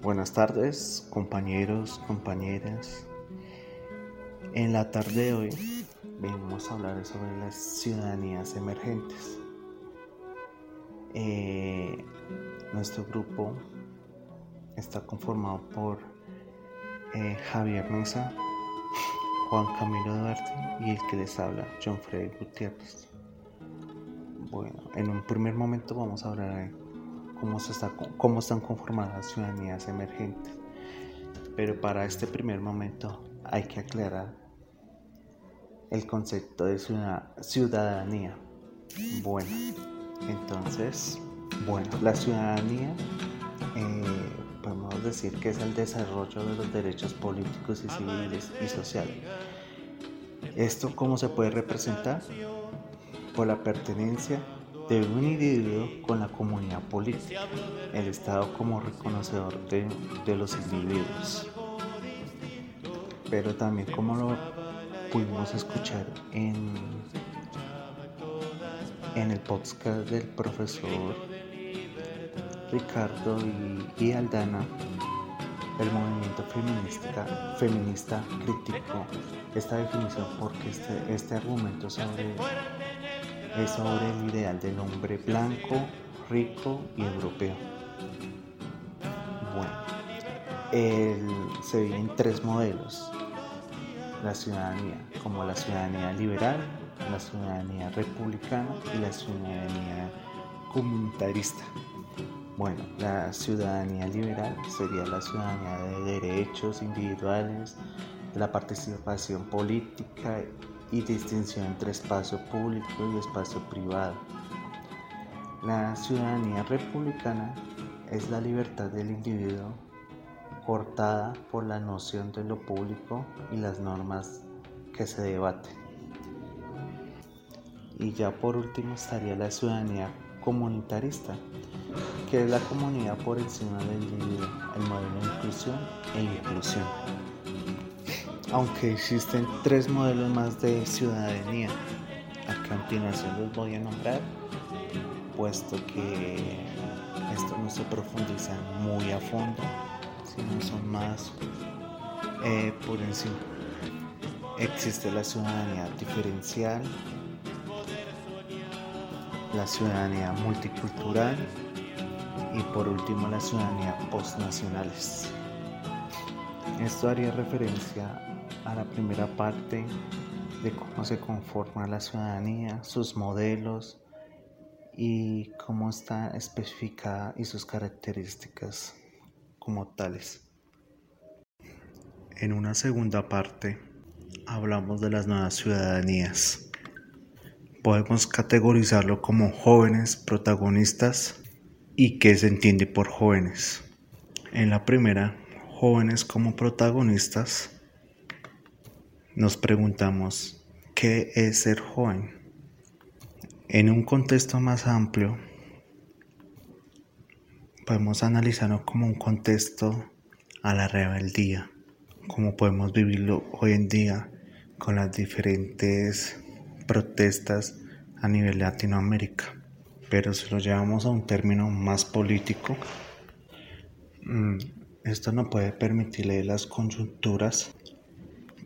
Buenas tardes, compañeros, compañeras. En la tarde de hoy venimos a hablar sobre las ciudadanías emergentes. Eh, nuestro grupo está conformado por eh, Javier Mesa, Juan Camilo Duarte y el que les habla, John Freddy Gutiérrez. Bueno, en un primer momento vamos a hablar de cómo, se está, cómo están conformadas las ciudadanías emergentes. Pero para este primer momento hay que aclarar el concepto de ciudadanía. Bueno, entonces, bueno, la ciudadanía eh, podemos decir que es el desarrollo de los derechos políticos y civiles y sociales. ¿Esto cómo se puede representar? Por la pertenencia de un individuo con la comunidad política, el Estado como reconocedor de, los individuos. Pero también como lo pudimos escuchar en, en el podcast del profesor Ricardo y, Aldana, el movimiento feminista, feminista criticó esta definición porque este, este argumento sobre es sobre el ideal del hombre blanco, rico y europeo. Bueno, se ve en tres modelos. La ciudadanía, como la ciudadanía liberal, la ciudadanía republicana y la ciudadanía comunitarista. Bueno, la ciudadanía liberal sería la ciudadanía de derechos individuales, de la participación política y distinción entre espacio público y espacio privado. La ciudadanía republicana es la libertad del individuo cortada por la noción de lo público y las normas que se debaten. Y ya por último estaría la ciudadanía comunitarista, que es la comunidad por encima del individuo, el modelo de inclusión e inclusión aunque existen tres modelos más de ciudadanía. A continuación los voy a nombrar, puesto que esto no se profundiza muy a fondo, sino son más eh, por encima. Existe la ciudadanía diferencial, la ciudadanía multicultural y por último la ciudadanía postnacionales. Esto haría referencia a la primera parte de cómo se conforma la ciudadanía, sus modelos y cómo está especificada y sus características como tales. En una segunda parte hablamos de las nuevas ciudadanías. Podemos categorizarlo como jóvenes protagonistas y qué se entiende por jóvenes. En la primera, jóvenes como protagonistas nos preguntamos, ¿qué es ser joven? En un contexto más amplio, podemos analizarlo como un contexto a la rebeldía, como podemos vivirlo hoy en día con las diferentes protestas a nivel Latinoamérica. Pero si lo llevamos a un término más político, mm, esto no puede permitirle las conjunturas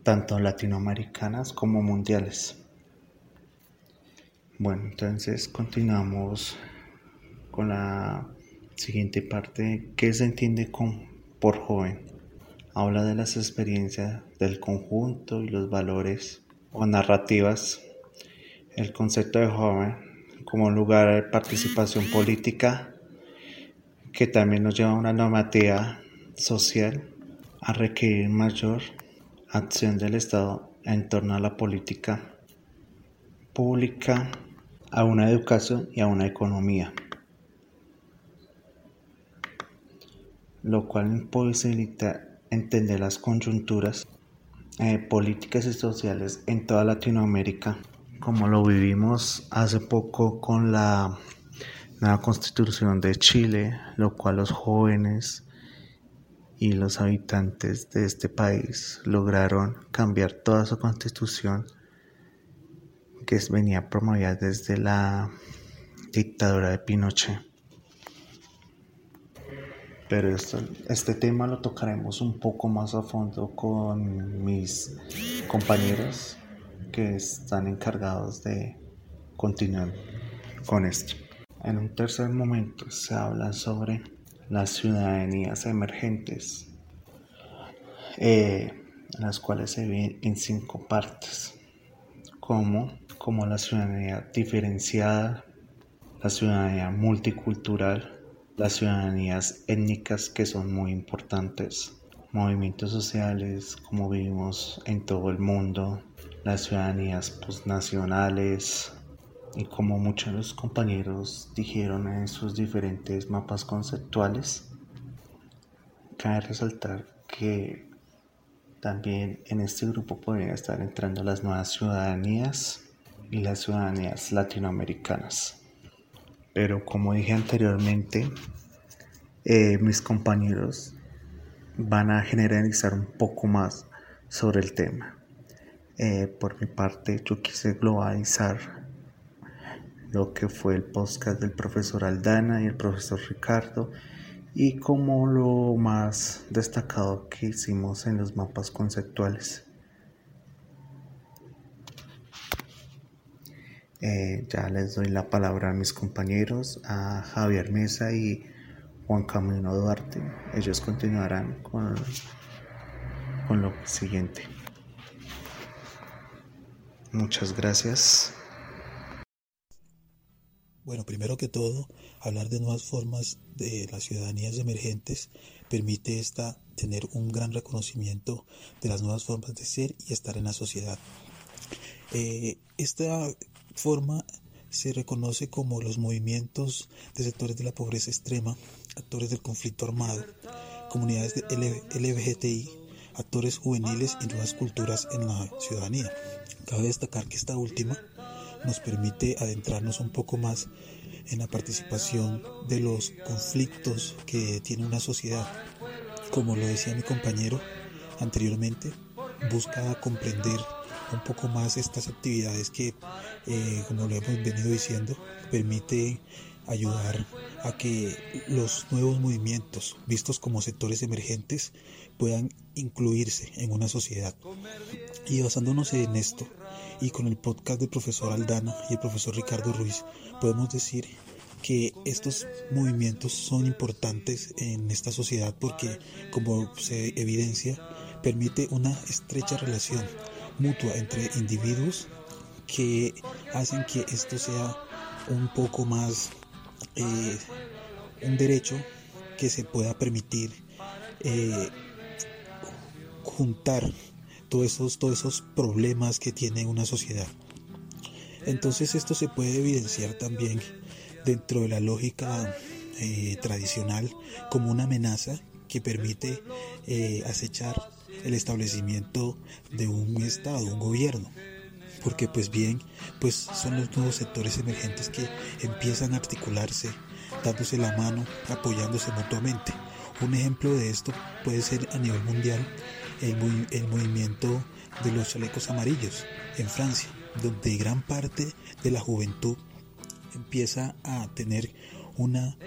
tanto latinoamericanas como mundiales. Bueno, entonces continuamos con la siguiente parte. ¿Qué se entiende con, por joven? Habla de las experiencias del conjunto y los valores o narrativas. El concepto de joven como lugar de participación política que también nos lleva a una normativa social a requerir mayor acción del Estado en torno a la política pública, a una educación y a una economía, lo cual imposibilita entender las conjunturas eh, políticas y sociales en toda Latinoamérica, como lo vivimos hace poco con la nueva constitución de Chile, lo cual los jóvenes y los habitantes de este país lograron cambiar toda su constitución que venía promovida desde la dictadura de Pinochet. pero esto, este tema lo tocaremos un poco más a fondo con mis compañeros que están encargados de continuar con esto. En un tercer momento se habla sobre las ciudadanías emergentes, eh, las cuales se ven en cinco partes, como, como la ciudadanía diferenciada, la ciudadanía multicultural, las ciudadanías étnicas que son muy importantes, movimientos sociales como vivimos en todo el mundo, las ciudadanías postnacionales y como muchos de los compañeros dijeron en sus diferentes mapas conceptuales, cabe resaltar que también en este grupo podrían estar entrando las nuevas ciudadanías y las ciudadanías latinoamericanas. Pero como dije anteriormente, eh, mis compañeros van a generalizar un poco más sobre el tema. Eh, por mi parte, yo quise globalizar lo que fue el podcast del profesor Aldana y el profesor Ricardo y como lo más destacado que hicimos en los mapas conceptuales. Eh, ya les doy la palabra a mis compañeros, a Javier Mesa y Juan Camino Duarte. Ellos continuarán con, con lo siguiente. Muchas gracias. Bueno, primero que todo, hablar de nuevas formas de las ciudadanías emergentes permite esta tener un gran reconocimiento de las nuevas formas de ser y estar en la sociedad. Eh, esta forma se reconoce como los movimientos de sectores de la pobreza extrema, actores del conflicto armado, comunidades de LGBTI, actores juveniles y nuevas culturas en la ciudadanía. Cabe destacar que esta última nos permite adentrarnos un poco más en la participación de los conflictos que tiene una sociedad. Como lo decía mi compañero anteriormente, busca comprender un poco más estas actividades que, eh, como lo hemos venido diciendo, permite ayudar a que los nuevos movimientos, vistos como sectores emergentes, puedan incluirse en una sociedad. Y basándonos en esto, y con el podcast del profesor Aldana y el profesor Ricardo Ruiz, podemos decir que estos movimientos son importantes en esta sociedad porque, como se evidencia, permite una estrecha relación mutua entre individuos que hacen que esto sea un poco más eh, un derecho que se pueda permitir eh, juntar todos esos, todos esos problemas que tiene una sociedad. Entonces esto se puede evidenciar también dentro de la lógica eh, tradicional como una amenaza que permite acechar el establecimiento de un Estado, un gobierno. Porque pues bien, pues son los nuevos sectores emergentes que empiezan a articularse, dándose la mano, apoyándose mutuamente. Un ejemplo de esto puede ser a nivel mundial el, movimiento de los chalecos amarillos en Francia, donde gran parte de la juventud empieza a tener una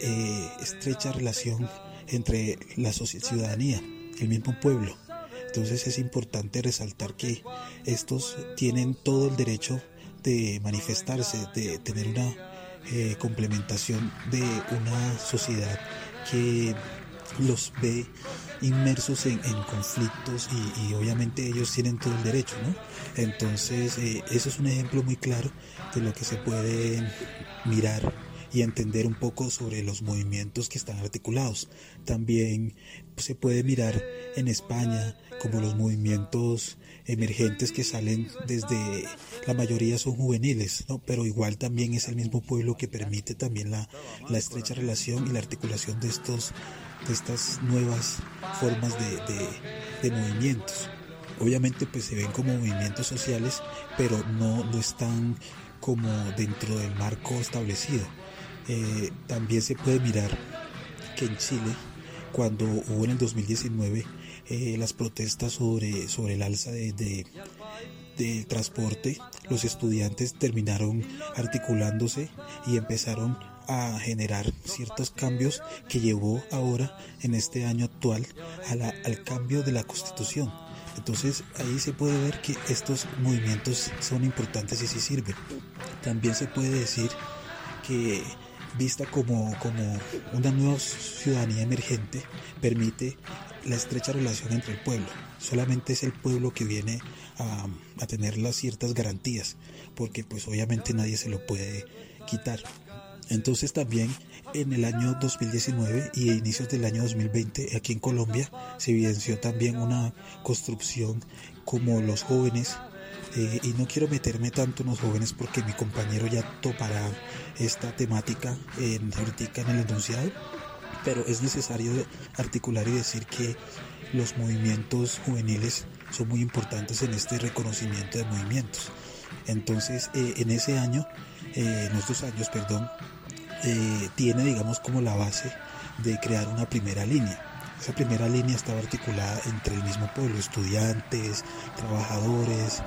eh, estrecha relación entre la ciudadanía, el mismo pueblo, entonces es importante resaltar que estos tienen todo el derecho de manifestarse, de tener una eh, complementación de una sociedad que los ve inmersos en, conflictos y, obviamente ellos tienen todo el derecho, ¿no? Entonces eh, eso es un ejemplo muy claro de lo que se puede mirar y entender un poco sobre los movimientos que están articulados. También se puede mirar en España como los movimientos emergentes que salen desde la mayoría son juveniles, ¿no? pero igual también es el mismo pueblo que permite también la, la estrecha relación y la articulación de estos de estas nuevas formas de, de, movimientos. Obviamente pues se ven como movimientos sociales, pero no, no están como dentro del marco establecido. Eh, también se puede mirar que en Chile, cuando hubo en el 2019 eh, las protestas sobre, sobre el alza de, de, transporte, los estudiantes terminaron articulándose y empezaron a generar ciertos cambios que llevó ahora en este año actual al cambio de la constitución. Entonces ahí se puede ver que estos movimientos son importantes y sí sirven. También se puede decir que vista como, como una nueva ciudadanía emergente permite la estrecha relación entre el pueblo. Solamente es el pueblo que viene a, a tener las ciertas garantías, porque pues obviamente nadie se lo puede quitar. Entonces también en el año 2019 y a inicios del año 2020 aquí en Colombia se evidenció también una construcción como los jóvenes eh, y no quiero meterme tanto en los jóvenes porque mi compañero ya topará esta temática en, ahorita en el enunciado pero es necesario articular y decir que los movimientos juveniles son muy importantes en este reconocimiento de movimientos. Entonces, eh, en ese año, eh, en estos años, perdón, eh, tiene, digamos, como la base de crear una primera línea. Esa primera línea estaba articulada entre el mismo pueblo, estudiantes, trabajadores,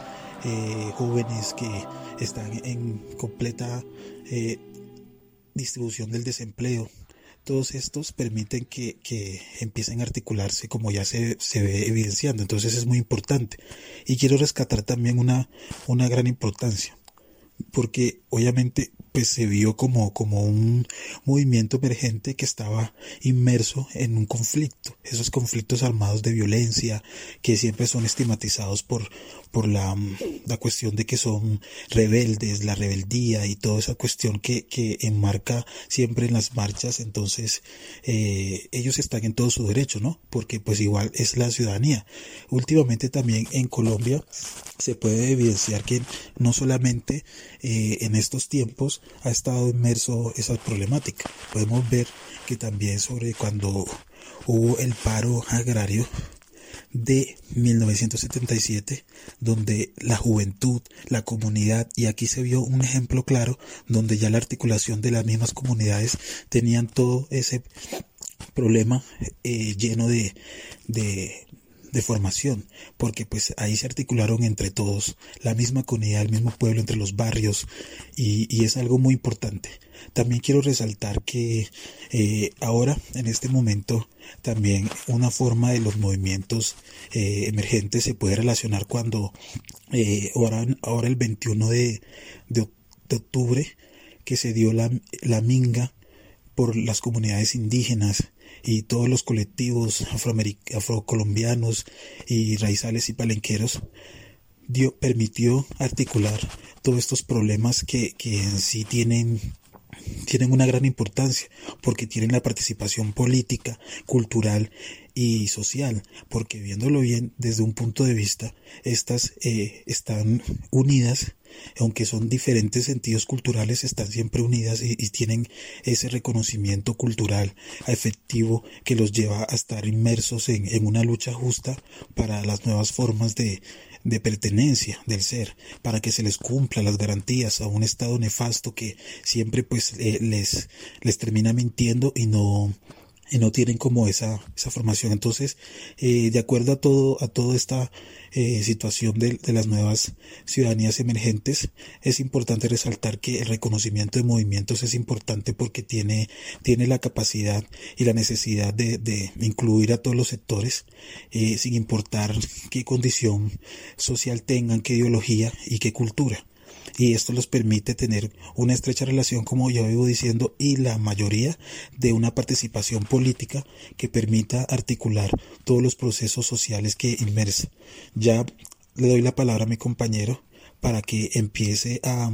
jóvenes que están en completa distribución del desempleo, todos estos permiten que, empiecen a articularse como ya se, se, ve evidenciando. Entonces es muy importante. Y quiero rescatar también una, una gran importancia, porque obviamente pues se vio como, como un movimiento emergente que estaba inmerso en un conflicto, esos conflictos armados de violencia que siempre son estigmatizados por, por la, la cuestión de que son rebeldes, la rebeldía y toda esa cuestión que, que enmarca siempre en las marchas, entonces eh, ellos están en todo su derecho, ¿no? Porque pues igual es la ciudadanía. Últimamente también en Colombia se puede evidenciar que no solamente eh, en estos tiempos ha estado inmerso esa problemática. Podemos ver que también sobre cuando hubo el paro agrario de 1977, donde la juventud, la comunidad, y aquí se vio un ejemplo claro, donde ya la articulación de las mismas comunidades tenían todo ese problema eh, lleno de, de, de formación, porque pues ahí se articularon entre todos, la misma comunidad, el mismo pueblo, entre los barrios, y, es algo muy importante. También quiero resaltar que eh, ahora, en este momento, también una forma de los movimientos eh, emergentes se puede relacionar cuando eh, ahora, el 21 de, de, octubre que se dio la, la minga por las comunidades indígenas y todos los colectivos afrocolombianos y raizales y palenqueros dio, permitió articular todos estos problemas que, que en sí tienen tienen una gran importancia porque tienen la participación política, cultural y social, porque viéndolo bien desde un punto de vista, estas eh, están unidas aunque son diferentes sentidos culturales, están siempre unidas y, tienen ese reconocimiento cultural efectivo que los lleva a estar inmersos en, una lucha justa para las nuevas formas de, pertenencia del ser, para que se les cumpla las garantías a un estado nefasto que siempre pues eh, les, les termina mintiendo y no y no tienen como esa, esa formación. Entonces, eh, de acuerdo a todo, a toda esta eh, situación de, las nuevas ciudadanías emergentes, es importante resaltar que el reconocimiento de movimientos es importante porque tiene, tiene la capacidad y la necesidad de, de incluir a todos los sectores, eh, sin importar qué condición social tengan, qué ideología y qué cultura y esto les permite tener una estrecha relación, como ya vivo diciendo, y la mayoría de una participación política que permita articular todos los procesos sociales que inmersa. Ya le doy la palabra a mi compañero para que empiece a,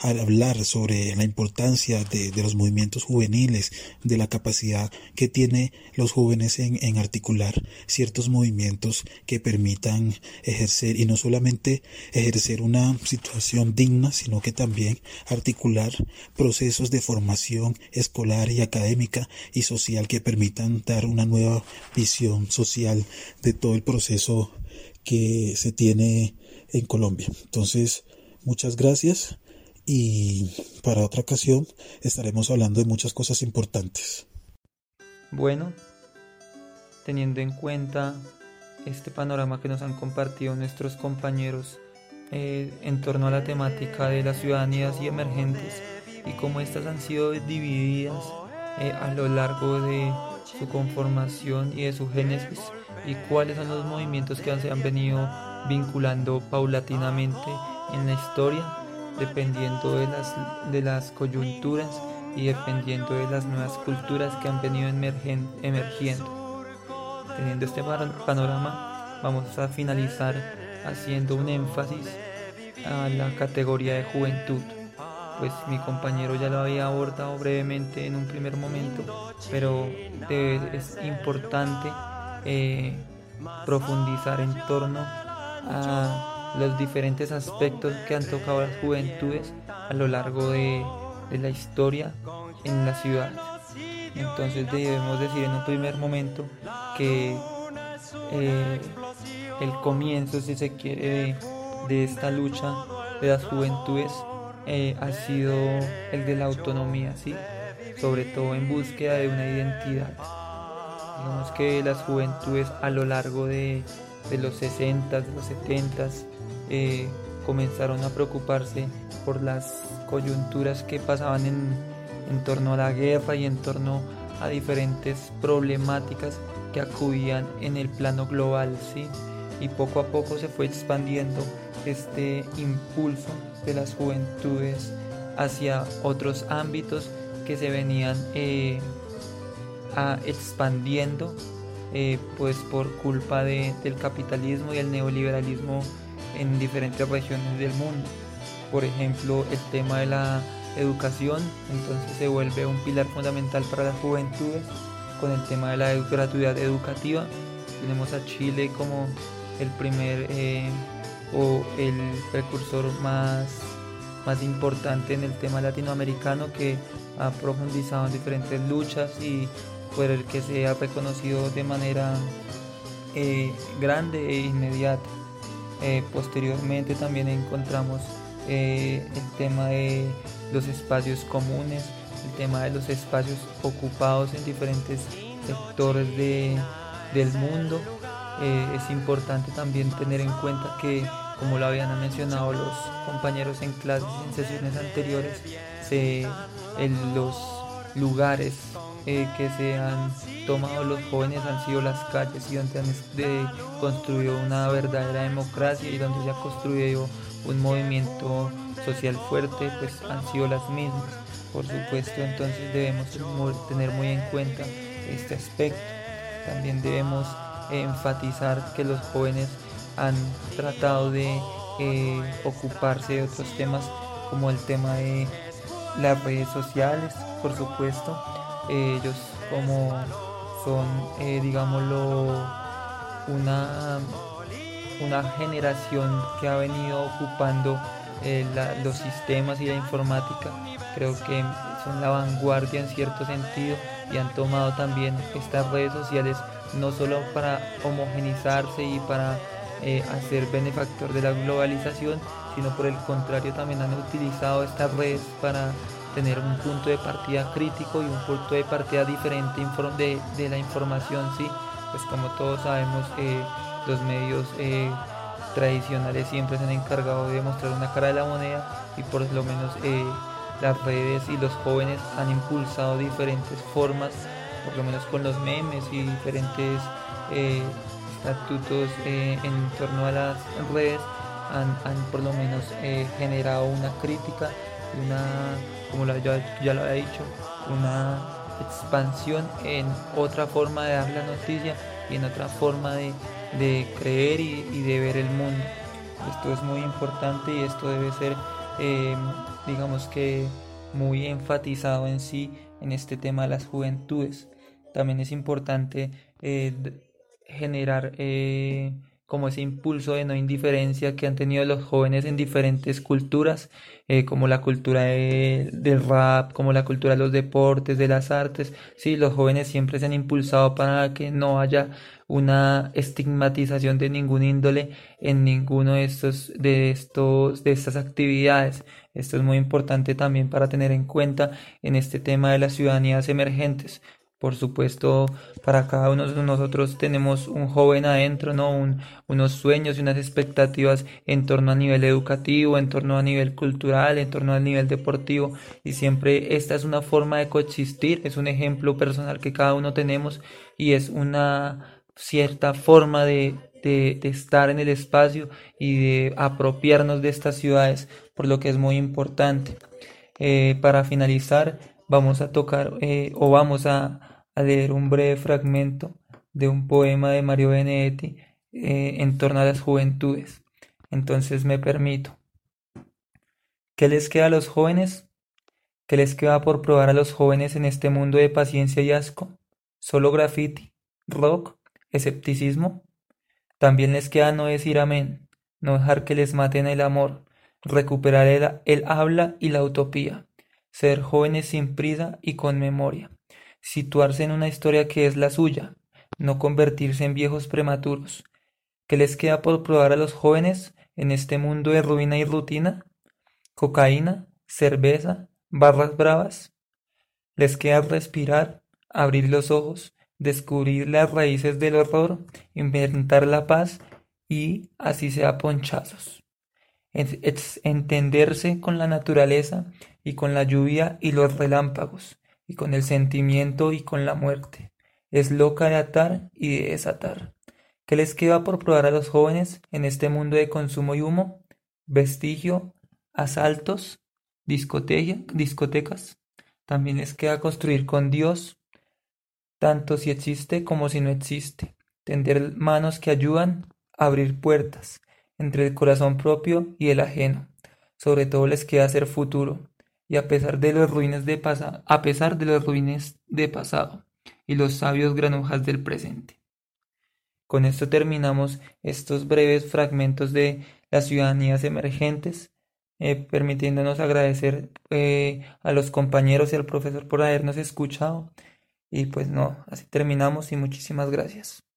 hablar sobre la importancia de, los movimientos juveniles, de la capacidad que tienen los jóvenes en, articular ciertos movimientos que permitan ejercer y no solamente ejercer una situación digna, sino que también articular procesos de formación escolar y académica y social que permitan dar una nueva visión social de todo el proceso que se tiene en Colombia. Entonces, muchas gracias y para otra ocasión estaremos hablando de muchas cosas importantes. Bueno, teniendo en cuenta este panorama que nos han compartido nuestros compañeros eh, en torno a la temática de las ciudadanías y emergentes, y cómo estas han sido divididas eh, a lo largo de su conformación y de su génesis y cuáles son los movimientos que se han venido vinculando paulatinamente en la historia dependiendo de las, de las coyunturas y dependiendo de las nuevas culturas que han venido emergiendo. Teniendo este panorama, vamos a finalizar haciendo un énfasis a la categoría de juventud. Pues mi compañero ya lo había abordado brevemente en un primer momento, pero es importante eh, profundizar en torno a los diferentes aspectos que han tocado las juventudes a lo largo de, la historia en la ciudad. Entonces debemos decir en un primer momento que eh, el comienzo, si se quiere, de, esta lucha de las juventudes eh, ha sido el de la autonomía, ¿sí? sobre todo en búsqueda de una identidad. Digamos que las juventudes a lo largo de, los 60, de los 70, eh, comenzaron a preocuparse por las coyunturas que pasaban en, en torno a la guerra y en torno a diferentes problemáticas que acudían en el plano global, ¿sí? Y poco a poco se fue expandiendo este impulso de las juventudes hacia otros ámbitos que se venían eh, expandiendo eh, pues por culpa del capitalismo y el neoliberalismo en diferentes regiones del mundo. Por ejemplo, el tema de la educación, entonces se vuelve un pilar fundamental para las juventudes con el tema de la gratuidad educativa. Tenemos a Chile como el primer eh, o el precursor más, más importante en el tema latinoamericano que ha profundizado en diferentes luchas y por el que se ha reconocido de manera eh, grande e inmediata. Eh, posteriormente también encontramos eh, el tema de los espacios comunes, el tema de los espacios ocupados en diferentes sectores del mundo. es importante también tener en cuenta que, como lo habían mencionado los compañeros en clases en sesiones anteriores, en los lugares eh, que se han tomado los jóvenes han sido las calles y donde han construido una verdadera democracia y donde se ha construido un movimiento social fuerte, pues han sido las mismas. Por supuesto, entonces debemos tener muy en cuenta este aspecto. También debemos enfatizar que los jóvenes han tratado de eh, ocuparse de otros temas como el tema de las redes sociales, por supuesto, ellos como son, eh, digámoslo, una, una generación que ha venido ocupando eh, los sistemas y la informática, creo que son la vanguardia en cierto sentido y han tomado también estas redes sociales no solo para homogenizarse y para eh, hacer benefactor de la globalización, sino por el contrario también han utilizado estas redes para tener un punto de partida crítico y un punto de partida diferente de, de la información, sí, pues como todos sabemos, eh, los medios eh, tradicionales siempre se han encargado de mostrar una cara de la moneda y por lo menos eh, las redes y los jóvenes han impulsado diferentes formas, por lo menos con los memes y diferentes estatutos en torno a las redes, han, han por lo menos generado una crítica una, como ya, lo había dicho, una expansión en otra forma de dar la noticia y en otra forma de, creer y, de ver el mundo. Esto es muy importante y esto debe ser, em, digamos que, muy enfatizado en sí en este tema de las juventudes. También es importante eh, generar eh, como ese impulso de no indiferencia que han tenido los jóvenes en diferentes culturas, eh, como la cultura del rap, como la cultura de los deportes, de las artes. Sí, los jóvenes siempre se han impulsado para que no haya una estigmatización de ningún índole en ninguno de estos, de estos, de estas actividades. Esto es muy importante también para tener en cuenta en este tema de las ciudadanías emergentes Por supuesto, para cada uno de nosotros tenemos un joven adentro, ¿no? unos sueños y unas expectativas en torno a nivel educativo, en torno a nivel cultural, en torno a nivel deportivo. Y siempre esta es una forma de coexistir, es un ejemplo personal que cada uno tenemos y es una cierta forma de, de, estar en el espacio y de apropiarnos de estas ciudades, por lo que es muy importante. Eh, para finalizar, vamos a tocar eh, o vamos a, leer un breve fragmento de un poema de Mario Benedetti eh, en torno a las juventudes. Entonces me permito. ¿Qué les queda a los jóvenes? ¿Qué les queda por probar a los jóvenes en este mundo de paciencia y asco? ¿Solo graffiti, rock, escepticismo? También les queda no decir amén, no dejar que les maten el amor, recuperar el, el habla y la utopía, ser jóvenes sin prisa y con memoria, situarse en una historia que es la suya, no convertirse en viejos prematuros. ¿Qué les queda por probar a los jóvenes en este mundo de ruina y rutina? Cocaína, cerveza, barras bravas. Les queda respirar, abrir los ojos, descubrir las raíces del horror, inventar la paz y así sea ponchazos. Entenderse con la naturaleza y con la lluvia y los relámpagos, y con el sentimiento y con la muerte. Es loca de atar y de desatar. ¿Qué les queda por probar a los jóvenes en este mundo de consumo y humo? Vestigio, asaltos, discotecas. También les queda construir con Dios, tanto si existe como si no existe, tender manos que ayudan abrir puertas entre el corazón propio y el ajeno. Sobre todo les queda hacer futuro, y a pesar de los ruines de a pesar de los ruines de pasado y los sabios granujas del presente. Con esto terminamos estos breves fragmentos de las ciudadanías emergentes, eh, permitiéndonos agradecer eh, a los compañeros y al profesor por habernos escuchado y pues no, así terminamos y muchísimas gracias.